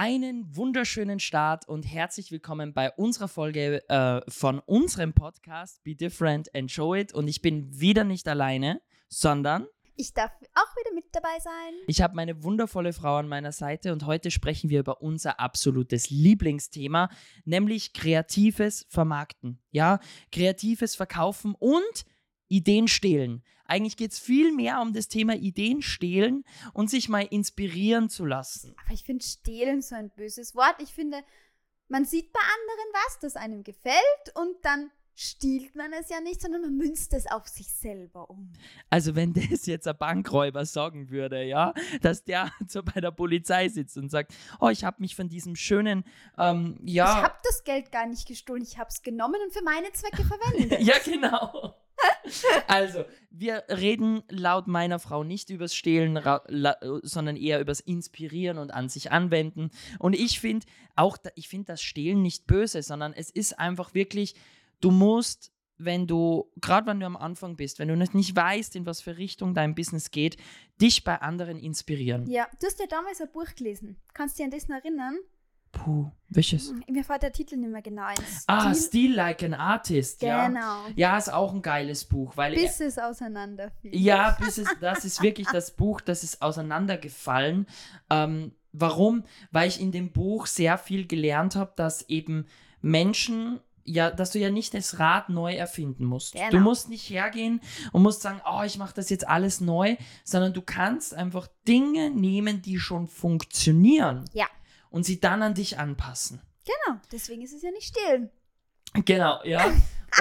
Einen wunderschönen Start und herzlich willkommen bei unserer Folge äh, von unserem Podcast Be Different and Show It. Und ich bin wieder nicht alleine, sondern ich darf auch wieder mit dabei sein. Ich habe meine wundervolle Frau an meiner Seite und heute sprechen wir über unser absolutes Lieblingsthema, nämlich kreatives Vermarkten. Ja, kreatives Verkaufen und Ideen stehlen. Eigentlich geht es viel mehr um das Thema Ideen stehlen und sich mal inspirieren zu lassen. Aber ich finde stehlen so ein böses Wort. Ich finde, man sieht bei anderen was, das einem gefällt und dann stiehlt man es ja nicht, sondern man münzt es auf sich selber um. Also wenn das jetzt ein Bankräuber sagen würde, ja, dass der so bei der Polizei sitzt und sagt, oh, ich habe mich von diesem schönen, ähm, ja. Ich habe das Geld gar nicht gestohlen, ich habe es genommen und für meine Zwecke verwendet. ja, genau. Also, wir reden laut meiner Frau nicht übers Stehlen, sondern eher übers Inspirieren und an sich anwenden. Und ich finde auch, ich finde das Stehlen nicht böse, sondern es ist einfach wirklich, du musst wenn du, gerade wenn du am Anfang bist, wenn du nicht weißt, in was für Richtung dein Business geht, dich bei anderen inspirieren. Ja, du hast ja damals ein Buch gelesen. Kannst du dich an das erinnern? Puh, welches? Mir fällt der Titel nicht mehr genau ein. Ah, Still Like an Artist, genau. ja. Genau. Ja, ist auch ein geiles Buch. Weil bis es auseinanderfiel. Ja, bis es, das ist wirklich das Buch, das ist auseinandergefallen. Ähm, warum? Weil ich in dem Buch sehr viel gelernt habe, dass eben Menschen ja, dass du ja nicht das Rad neu erfinden musst. Genau. Du musst nicht hergehen und musst sagen, oh, ich mache das jetzt alles neu, sondern du kannst einfach Dinge nehmen, die schon funktionieren. Ja und sie dann an dich anpassen. Genau, deswegen ist es ja nicht stillen. Genau, ja.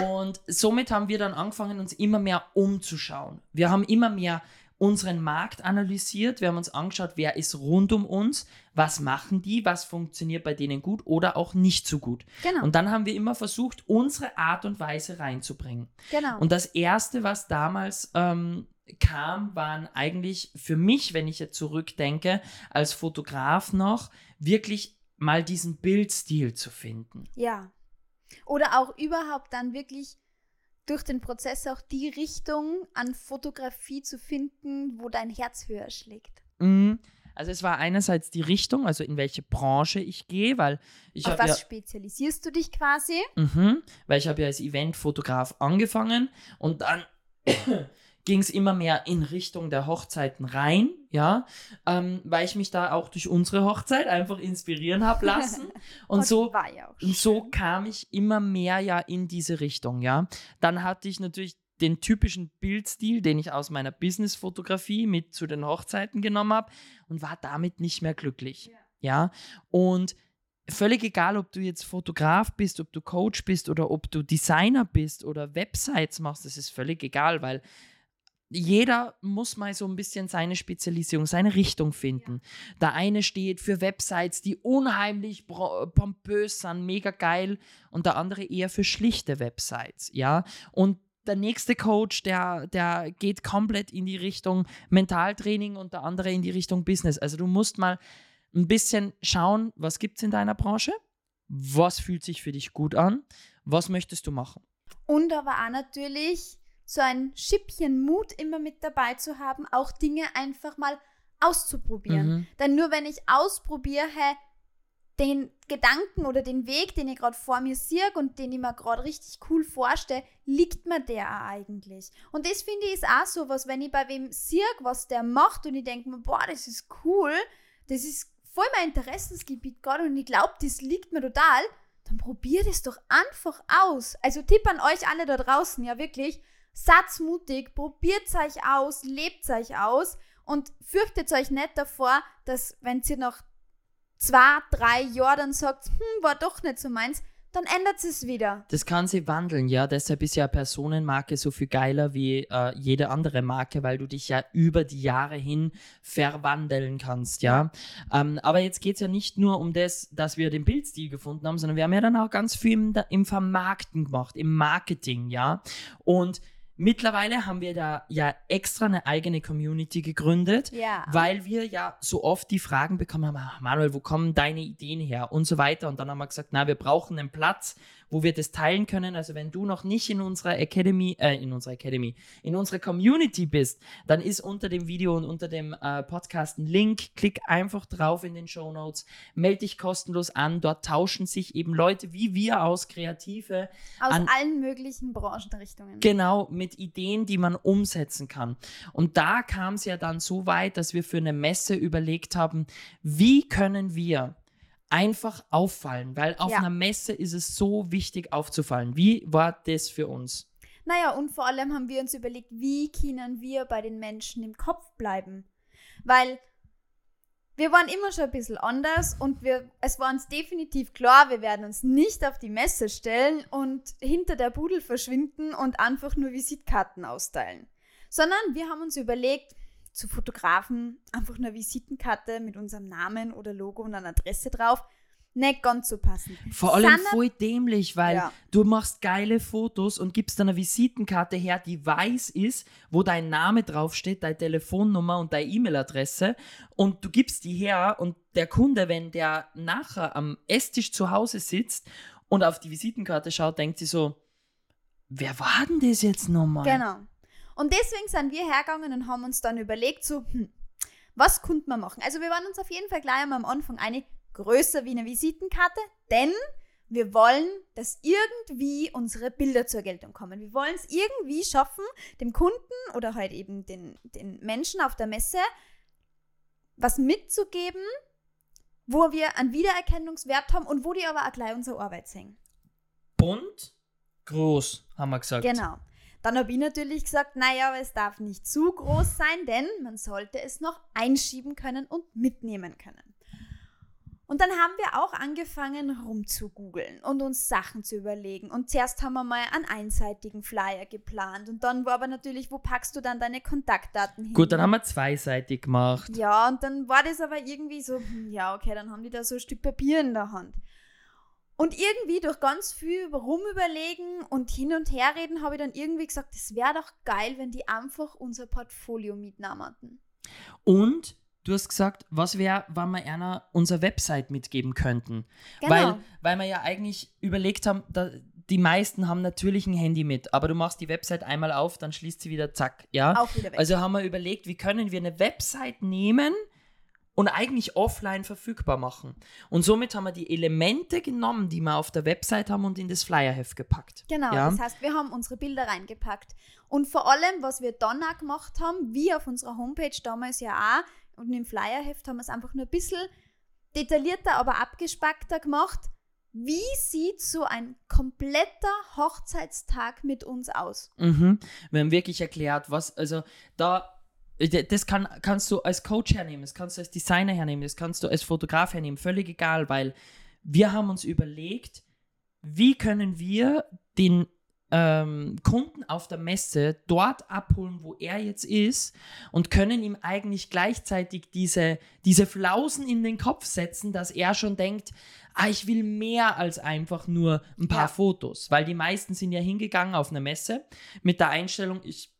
Und somit haben wir dann angefangen, uns immer mehr umzuschauen. Wir haben immer mehr unseren Markt analysiert. Wir haben uns angeschaut, wer ist rund um uns, was machen die, was funktioniert bei denen gut oder auch nicht so gut. Genau. Und dann haben wir immer versucht, unsere Art und Weise reinzubringen. Genau. Und das Erste, was damals ähm, kam, waren eigentlich für mich, wenn ich jetzt zurückdenke, als Fotograf noch, wirklich mal diesen Bildstil zu finden. Ja. Oder auch überhaupt dann wirklich durch den Prozess auch die Richtung an Fotografie zu finden, wo dein Herz höher schlägt. Mhm. Also es war einerseits die Richtung, also in welche Branche ich gehe, weil ich Auf was ja, spezialisierst du dich quasi? Mhm, weil ich habe ja als Eventfotograf angefangen und dann ging es immer mehr in Richtung der Hochzeiten rein, ja, ähm, weil ich mich da auch durch unsere Hochzeit einfach inspirieren habe lassen. Und so, ja und so kam ich immer mehr ja in diese Richtung, ja. Dann hatte ich natürlich den typischen Bildstil, den ich aus meiner Businessfotografie mit zu den Hochzeiten genommen habe und war damit nicht mehr glücklich, ja. ja? Und völlig egal, ob du jetzt Fotograf bist, ob du Coach bist oder ob du Designer bist oder Websites machst, das ist völlig egal, weil jeder muss mal so ein bisschen seine Spezialisierung, seine Richtung finden. Ja. Der eine steht für Websites, die unheimlich pompös sind, mega geil, und der andere eher für schlichte Websites, ja. Und der nächste Coach, der, der geht komplett in die Richtung Mentaltraining und der andere in die Richtung Business. Also du musst mal ein bisschen schauen, was gibt es in deiner Branche, was fühlt sich für dich gut an, was möchtest du machen. Und aber auch natürlich so ein Schippchen Mut immer mit dabei zu haben, auch Dinge einfach mal auszuprobieren. Mhm. Denn nur wenn ich ausprobiere, den Gedanken oder den Weg, den ich gerade vor mir sehe und den ich mir gerade richtig cool vorstelle, liegt mir der auch eigentlich. Und das finde ich ist auch so was, wenn ich bei wem sehe, was der macht und ich denke mir, boah, das ist cool, das ist voll mein Interessensgebiet gerade und ich glaube, das liegt mir total, dann probiert es doch einfach aus. Also Tipp an euch alle da draußen, ja wirklich, Satzmutig, probiert euch aus, lebt euch aus und fürchtet euch nicht davor, dass wenn ihr nach zwei, drei Jahren dann sagt, hm, war doch nicht so meins, dann ändert es wieder. Das kann sich wandeln, ja. Deshalb ist ja Personenmarke so viel geiler wie äh, jede andere Marke, weil du dich ja über die Jahre hin verwandeln kannst, ja. Ähm, aber jetzt geht es ja nicht nur um das, dass wir den Bildstil gefunden haben, sondern wir haben ja dann auch ganz viel im, im Vermarkten gemacht, im Marketing, ja. Und Mittlerweile haben wir da ja extra eine eigene Community gegründet, ja. weil wir ja so oft die Fragen bekommen haben, ah, Manuel, wo kommen deine Ideen her und so weiter. Und dann haben wir gesagt, na, wir brauchen einen Platz, wo wir das teilen können. Also wenn du noch nicht in unserer Academy, äh, in unserer Academy, in unserer Community bist, dann ist unter dem Video und unter dem äh, Podcast ein Link. Klick einfach drauf in den Show Notes, melde dich kostenlos an. Dort tauschen sich eben Leute wie wir aus, Kreative. Aus an, allen möglichen Branchenrichtungen. Genau, mit Ideen, die man umsetzen kann. Und da kam es ja dann so weit, dass wir für eine Messe überlegt haben, wie können wir einfach auffallen, weil auf Ja. einer Messe ist es so wichtig aufzufallen. Wie war das für uns? Naja, und vor allem haben wir uns überlegt, wie können wir bei den Menschen im Kopf bleiben. Weil wir waren immer schon ein bisschen anders und wir, es war uns definitiv klar, wir werden uns nicht auf die Messe stellen und hinter der Pudel verschwinden und einfach nur Visitkarten austeilen. Sondern wir haben uns überlegt, zu Fotografen einfach eine Visitenkarte mit unserem Namen oder Logo und einer Adresse drauf. Nicht ganz so passend. Vor allem Sind voll dämlich, weil Ja. du machst geile Fotos und gibst dann eine Visitenkarte her, die weiß ist, wo dein Name draufsteht, deine Telefonnummer und deine E-Mail-Adresse und du gibst die her und der Kunde, wenn der nachher am Esstisch zu Hause sitzt und auf die Visitenkarte schaut, denkt sich so, wer war denn das jetzt nochmal? Genau. Und deswegen sind wir hergegangen und haben uns dann überlegt, so, hm, was könnte man machen? Also wir waren uns auf jeden Fall gleich einmal am Anfang eine größer wie eine Visitenkarte, denn wir wollen, dass irgendwie unsere Bilder zur Geltung kommen. Wir wollen es irgendwie schaffen, dem Kunden oder halt eben den, den Menschen auf der Messe was mitzugeben, wo wir einen Wiedererkennungswert haben und wo die aber auch gleich unsere Arbeit sehen. Bunt, groß, haben wir gesagt. Genau. Dann habe ich natürlich gesagt, naja, aber es darf nicht zu groß sein, denn man sollte es noch einschieben können und mitnehmen können. Und dann haben wir auch angefangen rumzugoogeln und uns Sachen zu überlegen. Und zuerst haben wir mal einen einseitigen Flyer geplant. Und dann war aber natürlich, wo packst du dann deine Kontaktdaten hin? Gut, dann haben wir zweiseitig gemacht. Ja, und dann war das aber irgendwie so, hm, ja, okay, dann haben die da so ein Stück Papier in der Hand. Und irgendwie durch ganz viel rumüberlegen und hin und her reden, habe ich dann irgendwie gesagt, es wäre doch geil, wenn die einfach unser Portfolio mitnahmen. Und du hast gesagt, was wäre, wenn wir einer unsere Website mitgeben könnten? Genau. Weil, weil wir ja eigentlich überlegt haben, da, die meisten haben natürlich ein Handy mit, aber du machst die Website einmal auf, dann schließt sie wieder zack, ja? Auch wieder weg. Also haben wir überlegt, wie können wir eine Website nehmen und eigentlich offline verfügbar machen. Und somit haben wir die Elemente genommen, die wir auf der Website haben und in das Flyerheft gepackt. Genau, Ja? das heißt, wir haben unsere Bilder reingepackt. Und vor allem, was wir dann auch gemacht haben, wie auf unserer Homepage damals ja auch, und im Flyerheft haben wir es einfach nur ein bisschen detaillierter, aber abgespackter gemacht. Wie sieht so ein kompletter Hochzeitstag mit uns aus? Mhm. Wir haben wirklich erklärt, was, also da, das kann, kannst du als Coach hernehmen, das kannst du als Designer hernehmen, das kannst du als Fotograf hernehmen, völlig egal, weil wir haben uns überlegt, wie können wir den ähm, Kunden auf der Messe dort abholen, wo er jetzt ist und können ihm eigentlich gleichzeitig diese, diese Flausen in den Kopf setzen, dass er schon denkt, ah, ich will mehr als einfach nur ein paar Ja. Fotos, weil die meisten sind ja hingegangen auf eine Messe mit der Einstellung, ich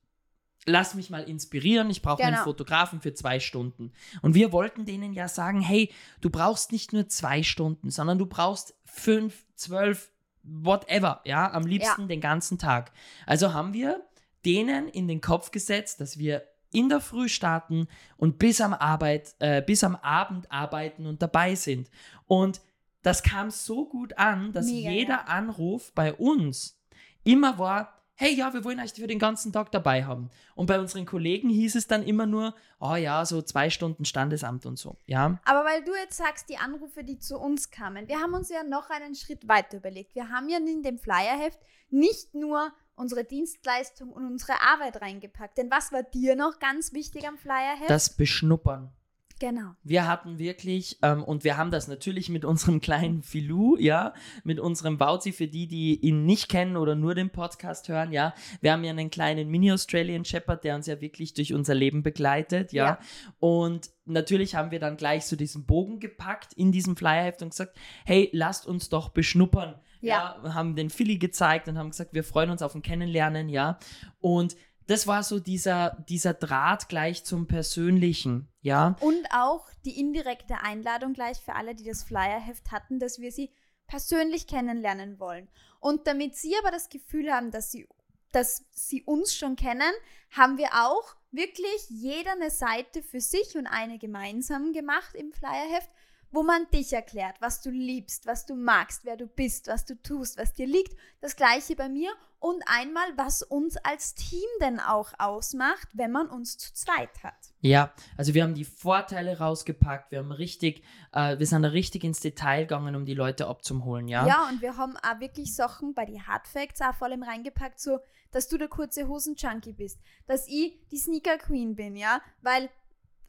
lass mich mal inspirieren, ich brauche einen Genau. Fotografen für zwei Stunden. Und wir wollten denen ja sagen, hey, du brauchst nicht nur zwei Stunden, sondern du brauchst fünf, zwölf, whatever, ja, am liebsten den ganzen Tag. Also haben wir denen in den Kopf gesetzt, dass wir in der Früh starten und bis am Arbeit, äh, bis am Abend arbeiten und dabei sind. Und das kam so gut an, dass Mega, jeder ja. Anruf bei uns immer war, hey, ja, wir wollen euch für den ganzen Tag dabei haben. Und bei unseren Kollegen hieß es dann immer nur, oh ja, so zwei Stunden Standesamt und so, ja. Aber weil du jetzt sagst, die Anrufe, die zu uns kamen, wir haben uns ja noch einen Schritt weiter überlegt. Wir haben ja in dem Flyerheft nicht nur unsere Dienstleistung und unsere Arbeit reingepackt. Denn was war dir noch ganz wichtig am Flyerheft? Das Beschnuppern. Genau. Wir hatten wirklich, ähm, und wir haben das natürlich mit unserem kleinen Filou, ja, mit unserem Bauzi, für die, die ihn nicht kennen oder nur den Podcast hören, ja. Wir haben ja einen kleinen Mini-Australian Shepherd, der uns ja wirklich durch unser Leben begleitet, ja. Ja. Und natürlich haben wir dann gleich so diesen Bogen gepackt in diesem Flyerheft und gesagt, hey, lasst uns doch beschnuppern. Ja. Wir haben den Philly gezeigt und haben gesagt, wir freuen uns auf ein Kennenlernen, ja. Und das war so dieser, dieser Draht gleich zum Persönlichen, ja. Und auch die indirekte Einladung gleich für alle, die das Flyerheft hatten, dass wir sie persönlich kennenlernen wollen. Und damit sie aber das Gefühl haben, dass sie, dass sie uns schon kennen, haben wir auch wirklich jeder eine Seite für sich und eine gemeinsam gemacht im Flyerheft, wo man dich erklärt, was du liebst, was du magst, wer du bist, was du tust, was dir liegt. Das gleiche bei mir und einmal, was uns als Team denn auch ausmacht, wenn man uns zu zweit hat. Ja, also wir haben die Vorteile rausgepackt, wir haben richtig, äh, wir sind da richtig ins Detail gegangen, um die Leute abzuholen, ja. Ja, und wir haben auch wirklich Sachen bei den Hardfacts auch vor allem reingepackt, so, dass du der kurze Hosen-Junkie bist, dass ich die Sneaker Queen bin, ja, weil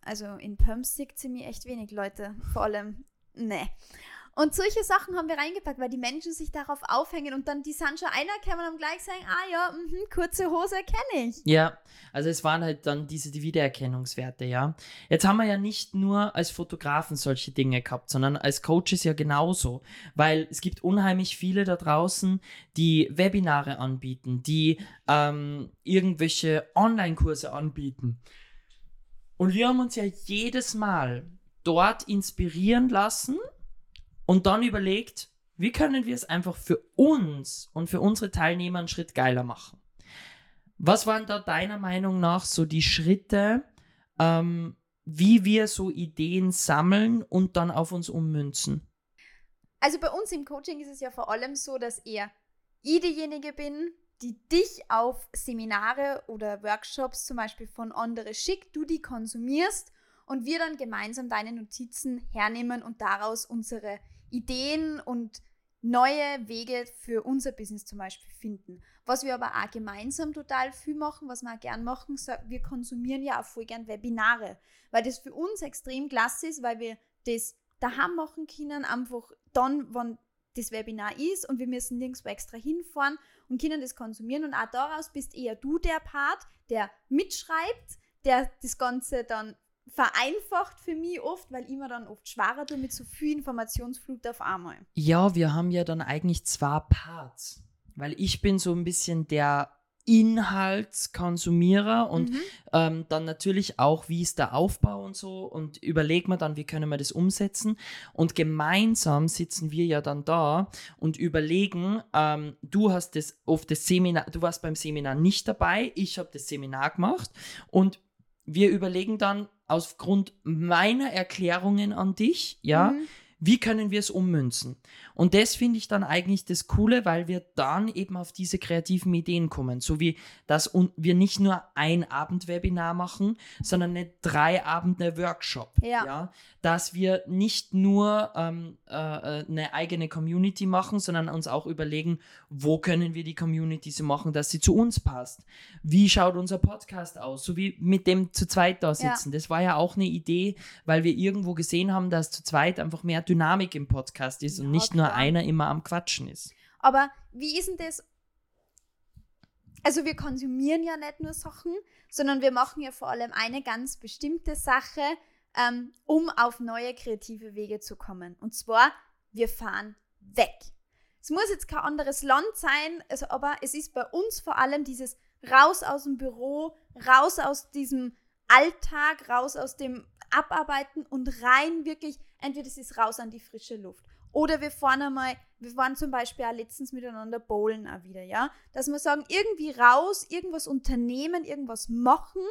also in Pumps sieht sie mir echt wenig Leute. Vor allem, ne. Und solche Sachen haben wir reingepackt, weil die Menschen sich darauf aufhängen und dann die sind schon einer kämen und gleich sagen, ah ja, mh, kurze Hose kenne ich. Ja, also es waren halt dann diese die Wiedererkennungswerte, ja. Jetzt haben wir ja nicht nur als Fotografen solche Dinge gehabt, sondern als Coaches ja genauso, weil es gibt unheimlich viele da draußen, die Webinare anbieten, die ähm, irgendwelche Online-Kurse anbieten. Und wir haben uns ja jedes Mal dort inspirieren lassen und dann überlegt, wie können wir es einfach für uns und für unsere Teilnehmer einen Schritt geiler machen. Was waren da deiner Meinung nach so die Schritte, ähm, wie wir so Ideen sammeln und dann auf uns ummünzen? Also bei uns im Coaching ist es ja vor allem so, dass eher ich diejenige bin, die dich auf Seminare oder Workshops zum Beispiel von anderen schickt, du die konsumierst und wir dann gemeinsam deine Notizen hernehmen und daraus unsere Ideen und neue Wege für unser Business zum Beispiel finden. Was wir aber auch gemeinsam total viel machen, was wir auch gern machen, wir konsumieren ja auch voll gern Webinare, weil das für uns extrem klasse ist, weil wir das daheim machen können, einfach dann, wann das Webinar ist und wir müssen nirgendwo extra hinfahren und können das konsumieren. Und auch daraus bist eher du der Part, der mitschreibt, der das Ganze dann vereinfacht für mich oft, weil immer dann oft schwerer tue mit so viel Informationsflut auf einmal. Ja, wir haben ja dann eigentlich zwei Parts. Weil ich bin so ein bisschen der Inhaltskonsumierer und mhm. ähm, dann natürlich auch, wie ist der Aufbau und so und überlegt man dann, wie können wir das umsetzen und gemeinsam sitzen wir ja dann da und überlegen, ähm, du hast das auf das Seminar, du warst beim Seminar nicht dabei, ich habe das Seminar gemacht und wir überlegen dann aufgrund meiner Erklärungen an dich, ja, mhm wie können wir es ummünzen? Und das finde ich dann eigentlich das Coole, weil wir dann eben auf diese kreativen Ideen kommen. So wie, dass wir nicht nur ein Abendwebinar machen, sondern eine drei Abende Workshop. Ja. ja? Dass wir nicht nur ähm, äh, äh, eine eigene Community machen, sondern uns auch überlegen, wo können wir die Community so machen, dass sie zu uns passt. Wie schaut unser Podcast aus? So wie mit dem zu zweit da sitzen. Ja. Das war ja auch eine Idee, weil wir irgendwo gesehen haben, dass zu zweit einfach mehr Dynamik im Podcast ist ja, und nicht klar. nur einer immer am Quatschen ist. Aber wie ist denn das? Also wir konsumieren ja nicht nur Sachen, sondern wir machen ja vor allem eine ganz bestimmte Sache, ähm, um auf neue kreative Wege zu kommen. Und zwar, wir fahren weg. Es muss jetzt kein anderes Land sein, also, aber es ist bei uns vor allem dieses raus aus dem Büro, raus aus diesem Alltag, raus aus dem Abarbeiten und rein wirklich entweder es ist raus an die frische Luft. Oder wir fahren einmal, wir waren zum Beispiel auch letztens miteinander bowlen auch wieder, ja. Dass wir sagen, irgendwie raus, irgendwas unternehmen, irgendwas machen,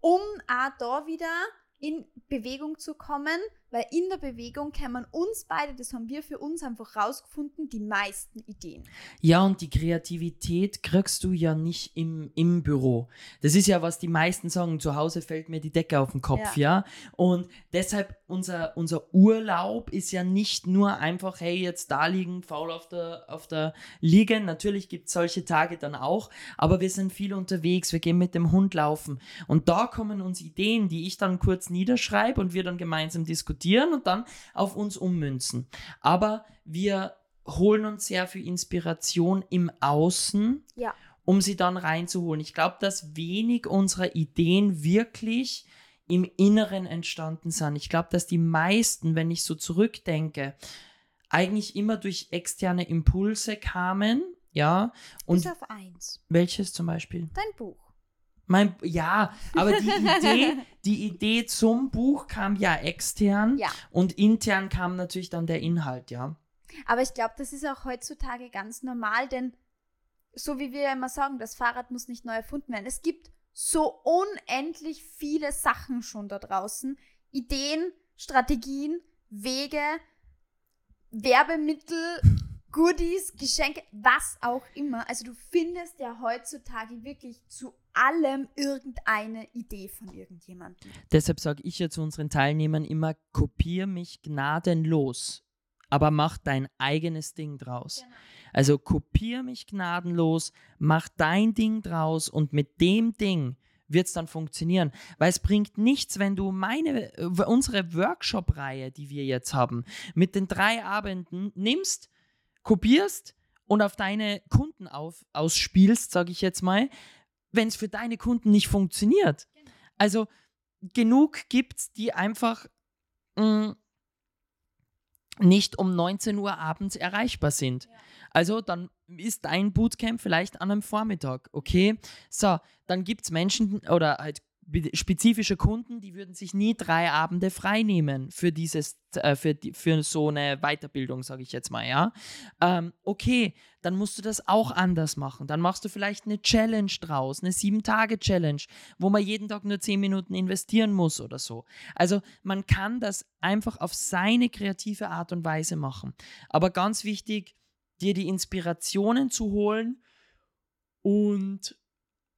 um auch da wieder in Bewegung zu kommen, weil in der Bewegung kann man uns beide, das haben wir für uns einfach rausgefunden, die meisten Ideen. Ja, und die Kreativität kriegst du ja nicht im, im Büro. Das ist ja, was die meisten sagen, zu Hause fällt mir die Decke auf den Kopf, ja. ja? Und deshalb unser, unser Urlaub ist ja nicht nur einfach, hey, jetzt da liegen, faul auf der, auf der Liege. Natürlich gibt es solche Tage dann auch, aber wir sind viel unterwegs, wir gehen mit dem Hund laufen. Und da kommen uns Ideen, die ich dann kurz niederschreibe und wir dann gemeinsam diskutieren diskutieren und dann auf uns ummünzen. Aber wir holen uns sehr viel Inspiration im Außen, ja. um sie dann reinzuholen. Ich glaube, dass wenig unserer Ideen wirklich im Inneren entstanden sind. Ich glaube, dass die meisten, wenn ich so zurückdenke, eigentlich immer durch externe Impulse kamen. Ja. Und Bis auf eins. Welches zum Beispiel? Dein Buch. Mein, ja, aber die Idee, die Idee zum Buch kam ja extern ja. und intern kam natürlich dann der Inhalt, ja. Aber ich glaube, das ist auch heutzutage ganz normal, denn so wie wir ja immer sagen, das Fahrrad muss nicht neu erfunden werden. Es gibt so unendlich viele Sachen schon da draußen. Ideen, Strategien, Wege, Werbemittel, Goodies, Geschenke, was auch immer. Also du findest ja heutzutage wirklich zu allem irgendeine Idee von irgendjemandem. Deshalb sage ich ja zu unseren Teilnehmern immer, kopier mich gnadenlos, aber mach dein eigenes Ding draus. Genau. Also kopier mich gnadenlos, mach dein Ding draus und mit dem Ding wird es dann funktionieren. Weil es bringt nichts, wenn du meine, äh, unsere Workshop-Reihe, die wir jetzt haben, mit den drei Abenden nimmst, kopierst und auf deine Kunden auf, ausspielst, sage ich jetzt mal, wenn es für deine Kunden nicht funktioniert. Genau. Also genug gibt es, die einfach mh, mm, nicht um 19 Uhr abends erreichbar sind. Ja. Also dann ist dein Bootcamp vielleicht an einem Vormittag, okay? So, dann gibt es Menschen oder halt spezifische Kunden, die würden sich nie drei Abende freinehmen für dieses, äh, für, die, für so eine Weiterbildung, sage ich jetzt mal, ja. Ähm, okay, dann musst du das auch anders machen. Dann machst du vielleicht eine Challenge draus, eine Sieben-Tage-Challenge, wo man jeden Tag nur zehn Minuten investieren muss oder so. Also man kann das einfach auf seine kreative Art und Weise machen. Aber ganz wichtig, dir die Inspirationen zu holen und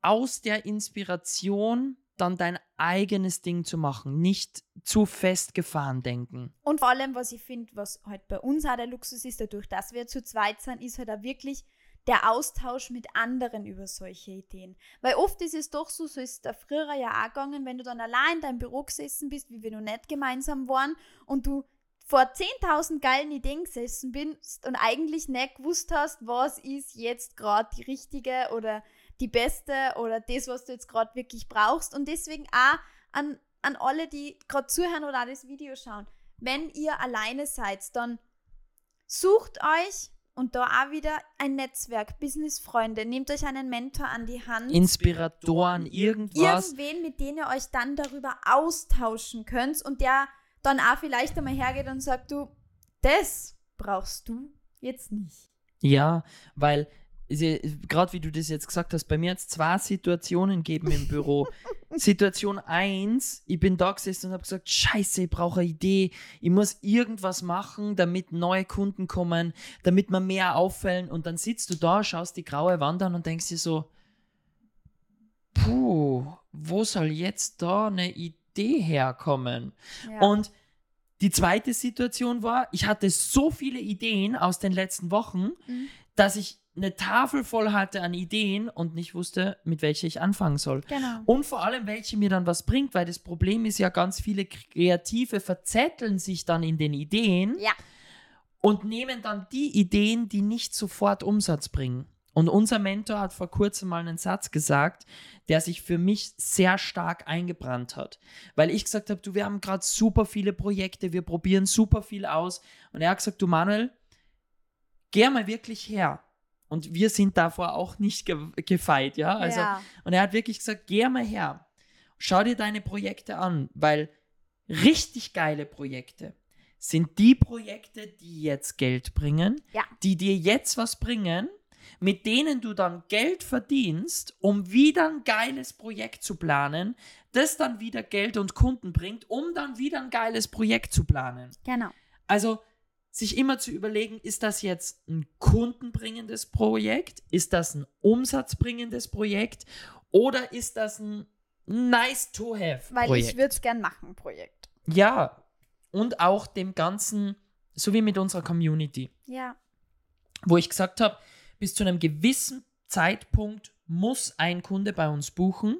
aus der Inspiration dann dein eigenes Ding zu machen, nicht zu festgefahren denken. Und vor allem, was ich finde, was halt bei uns auch der Luxus ist, dadurch, dass wir zu zweit sind, ist halt auch wirklich der Austausch mit anderen über solche Ideen. Weil oft ist es doch so, so ist der früher ja auch gegangen, wenn du dann allein in deinem Büro gesessen bist, wie wir noch nicht gemeinsam waren und du vor 10.000 geilen Ideen gesessen bist und eigentlich nicht gewusst hast, was ist jetzt gerade die richtige oder die beste oder das, was du jetzt gerade wirklich brauchst. Und deswegen auch an, an alle, die gerade zuhören oder auch das Video schauen, wenn ihr alleine seid, dann sucht euch und da auch wieder ein Netzwerk, Businessfreunde, nehmt euch einen Mentor an die Hand. Inspiratoren, irgendwas. Irgendwen, mit dem ihr euch dann darüber austauschen könnt und der dann auch vielleicht einmal hergeht und sagt, du, das brauchst du jetzt nicht. Ja, weil gerade wie du das jetzt gesagt hast, bei mir hat es zwei Situationen gegeben im Büro. Situation 1, ich bin da gesessen und habe gesagt, scheiße, ich brauche eine Idee, ich muss irgendwas machen, damit neue Kunden kommen, damit man mehr auffällen und dann sitzt du da, schaust die graue Wand an und denkst dir so, puh, wo soll jetzt da eine Idee herkommen? Ja. Und die zweite Situation war, ich hatte so viele Ideen aus den letzten Wochen, mhm. dass ich eine Tafel voll hatte an Ideen und nicht wusste, mit welcher ich anfangen soll. Genau. Und vor allem, welche mir dann was bringt, weil das Problem ist ja, ganz viele Kreative verzetteln sich dann in den Ideen ja. und nehmen dann die Ideen, die nicht sofort Umsatz bringen. Und unser Mentor hat vor kurzem mal einen Satz gesagt, der sich für mich sehr stark eingebrannt hat. Weil ich gesagt habe, du, wir haben gerade super viele Projekte, wir probieren super viel aus. Und er hat gesagt, du Manuel, geh mal wirklich her und wir sind davor auch nicht ge gefeit, ja. Also, ja. Und er hat wirklich gesagt, geh mal her, schau dir deine Projekte an, weil richtig geile Projekte sind die Projekte, die jetzt Geld bringen, ja. die dir jetzt was bringen, mit denen du dann Geld verdienst, um wieder ein geiles Projekt zu planen, das dann wieder Geld und Kunden bringt, um dann wieder ein geiles Projekt zu planen. Genau. Also sich immer zu überlegen, ist das jetzt ein kundenbringendes Projekt? Ist das ein umsatzbringendes Projekt? Oder ist das ein nice to have Weil Projekt? ich würde es gern machen, Projekt. Ja. Und auch dem Ganzen, so wie mit unserer Community. Ja. Wo ich gesagt habe, bis zu einem gewissen Zeitpunkt muss ein Kunde bei uns buchen,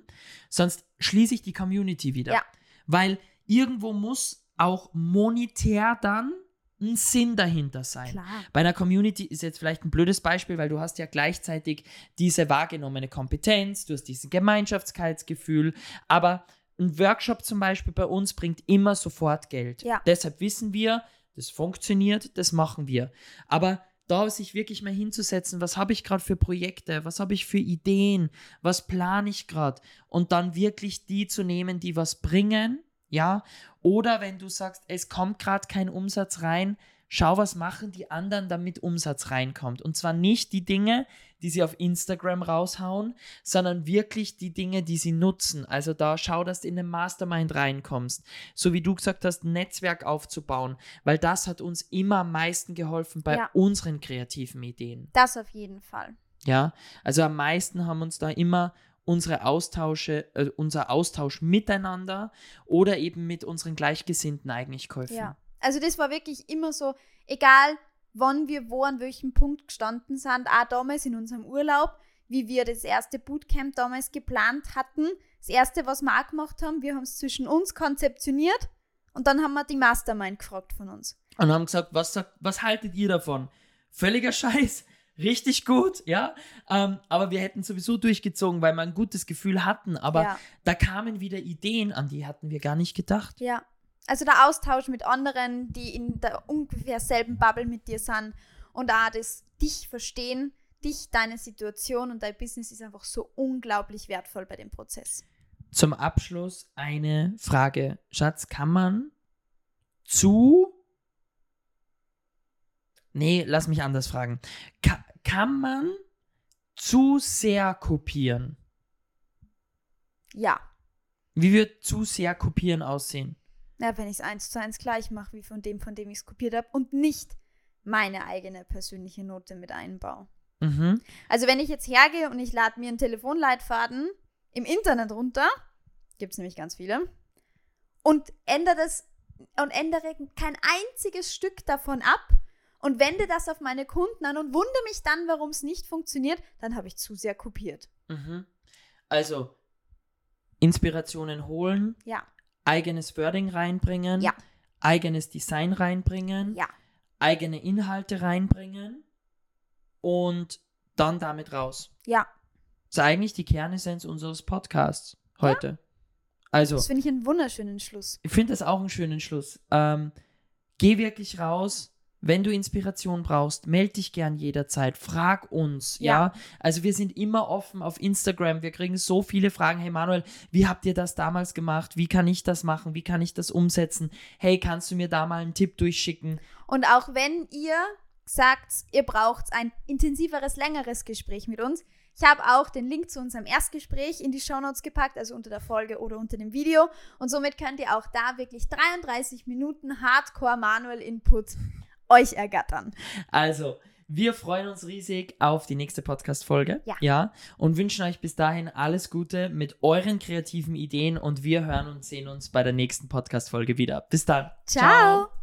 sonst schließe ich die Community wieder. Ja. Weil irgendwo muss auch monetär dann ein Sinn dahinter sein. Klar. Bei einer Community ist jetzt vielleicht ein blödes Beispiel, weil du hast ja gleichzeitig diese wahrgenommene Kompetenz, du hast dieses Gemeinschaftskeitsgefühl, aber ein Workshop zum Beispiel bei uns bringt immer sofort Geld. Ja. Deshalb wissen wir, das funktioniert, das machen wir. Aber da sich wirklich mal hinzusetzen, was habe ich gerade für Projekte, was habe ich für Ideen, was plane ich gerade und dann wirklich die zu nehmen, die was bringen ja, oder wenn du sagst, es kommt gerade kein Umsatz rein, schau, was machen die anderen, damit Umsatz reinkommt. Und zwar nicht die Dinge, die sie auf Instagram raushauen, sondern wirklich die Dinge, die sie nutzen. Also da schau, dass du in den Mastermind reinkommst. So wie du gesagt hast, Netzwerk aufzubauen, weil das hat uns immer am meisten geholfen bei Ja. unseren kreativen Ideen. Das auf jeden Fall. Ja, also am meisten haben uns da immer unsere Austausche, äh, unser Austausch miteinander oder eben mit unseren Gleichgesinnten eigentlich geholfen. Ja. Also das war wirklich immer so, egal wann wir wo an welchem Punkt gestanden sind, auch damals in unserem Urlaub, wie wir das erste Bootcamp damals geplant hatten. Das erste, was wir auch gemacht haben, wir haben es zwischen uns konzeptioniert und dann haben wir die Mastermind gefragt von uns. Und haben gesagt, was, sagt, was haltet ihr davon? Völliger Scheiß, richtig gut, ja. Ähm, aber wir hätten sowieso durchgezogen, weil wir ein gutes Gefühl hatten. Aber ja. da kamen wieder Ideen, an die hatten wir gar nicht gedacht. Ja. Also der Austausch mit anderen, die in der ungefähr selben Bubble mit dir sind und auch das dich verstehen, dich, deine Situation und dein Business ist einfach so unglaublich wertvoll bei dem Prozess. Zum Abschluss eine Frage. Schatz, kann man zu. Nee, lass mich anders fragen. Ka kann man zu sehr kopieren? Ja. Wie wird zu sehr kopieren aussehen? Ja, wenn ich es eins zu eins gleich mache, wie von dem, von dem ich es kopiert habe und nicht meine eigene persönliche Note mit einbaue. Mhm. Also wenn ich jetzt hergehe und ich lade mir einen Telefonleitfaden im Internet runter, gibt es nämlich ganz viele, und ändere das und ändere kein einziges Stück davon ab und wende das auf meine Kunden an und wundere mich dann, warum es nicht funktioniert, dann habe ich zu sehr kopiert. Mhm. Also, Inspirationen holen, Ja, eigenes Wording reinbringen, Ja. eigenes Design reinbringen, ja, eigene Inhalte reinbringen und dann damit raus. ja. Das ist eigentlich die Kernessenz unseres Podcasts heute. Also, Das finde ich einen wunderschönen Schluss. ich finde das auch einen schönen Schluss. Ähm, geh wirklich raus. Wenn du Inspiration brauchst, melde dich gern jederzeit. Frag uns, ja. Ja. Also wir sind immer offen auf Instagram. Wir kriegen so viele Fragen. Hey Manuel, wie habt ihr das damals gemacht? Wie kann ich das machen? Wie kann ich das umsetzen? Hey, kannst du mir da mal einen Tipp durchschicken? Und auch wenn ihr sagt, ihr braucht ein intensiveres, längeres Gespräch mit uns, ich habe auch den Link zu unserem Erstgespräch in die Shownotes gepackt, also unter der Folge oder unter dem Video. Und somit könnt ihr auch da wirklich 33 Minuten Hardcore Manual Input euch ergattern. Also, wir freuen uns riesig auf die nächste Podcast-Folge. Ja. ja. Und wünschen euch bis dahin alles Gute mit euren kreativen Ideen und wir hören und sehen uns bei der nächsten Podcast-Folge wieder. Bis dann. Ciao.